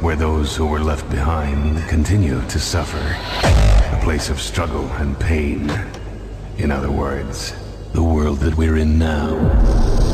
where those who were left behind continue to suffer. A place of struggle and pain. In other words, the world that we're in now.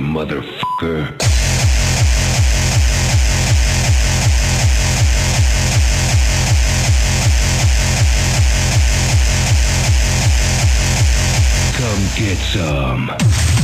Motherfucker. Come get some.